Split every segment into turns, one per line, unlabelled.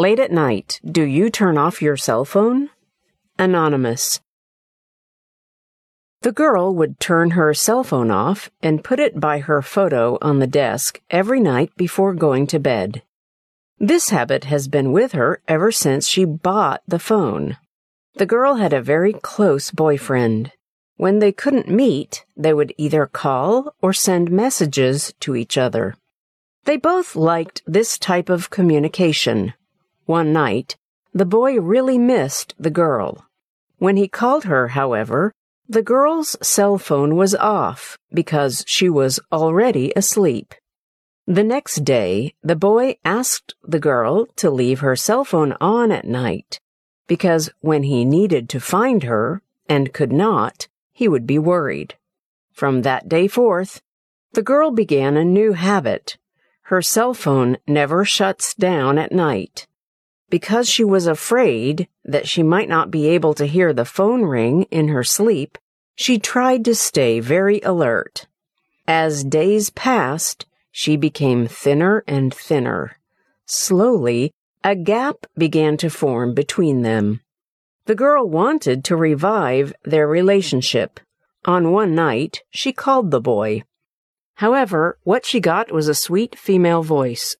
Late at night, do you turn off your cell phone? Anonymous. The girl would turn her cell phone off and put it by her photo on the desk every night before going to bed. This habit has been with her ever since she bought the phone. The girl had a very close boyfriend. When they couldn't meet, they would either call or send messages to each other. They both liked this type of communication. One night, the boy really missed the girl. When he called her, however, the girl's cell phone was off because she was already asleep. The next day, the boy asked the girl to leave her cell phone on at night because when he needed to find her and could not, he would be worried. From that day forth, the girl began a new habit. Her cell phone never shuts down at night. Because she was afraid that she might not be able to hear the phone ring in her sleep, she tried to stay very alert. As days passed, she became thinner and thinner. Slowly, a gap began to form between them. The girl wanted to revive their relationship. On one night, she called the boy. However, what she got was a sweet female voice.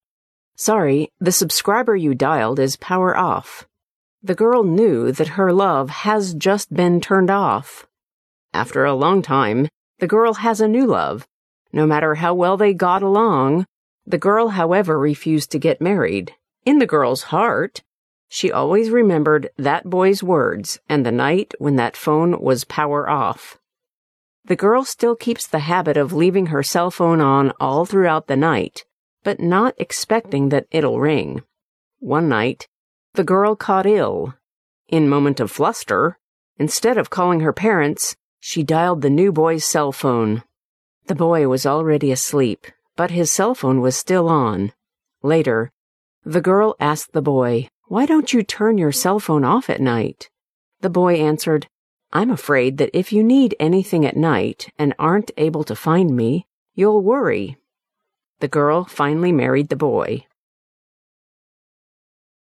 Sorry, the subscriber you dialed is power off. The girl knew that her love has just been turned off. After a long time, the girl has a new love, no matter how well they got along, the girl, however, refused to get married. In the girl's heart, she always remembered that boy's words and the night when that phone was power off. The girl still keeps the habit of leaving her cell phone on all throughout the night, but not expecting that it'll ring. One night, the girl caught ill. In moment of fluster, instead of calling her parents, she dialed the new boy's cell phone. The boy was already asleep, but his cell phone was still on. Later, the girl asked the boy, Why don't you turn your cell phone off at night? The boy answered, I'm afraid that if you need anything at night and aren't able to find me, you'll worry. The girl finally married the boy.